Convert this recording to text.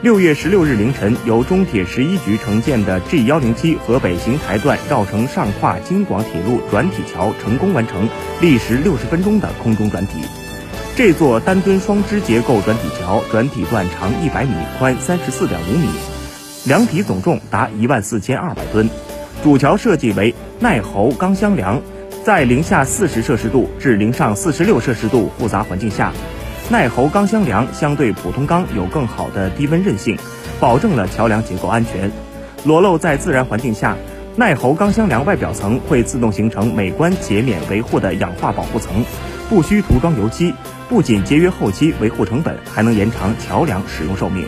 六月十六日凌晨，由中铁十一局承建的 G 幺零七河北邢台段绕城上跨京广铁路转体桥成功完成，历时六十分钟的空中转体。这座单墩双支结构转体桥，转体段长一百米，宽三十四点五米，梁体总重达一万四千二百吨。主桥设计为耐候钢箱梁，在零下四十摄氏度至零上四十六摄氏度复杂环境下。耐候钢箱梁相对普通钢有更好的低温韧性，保证了桥梁结构安全。裸露在自然环境下，耐候钢箱梁外表层会自动形成美观减免维护的氧化保护层，不需涂装油漆，不仅节约后期维护成本，还能延长桥梁使用寿命。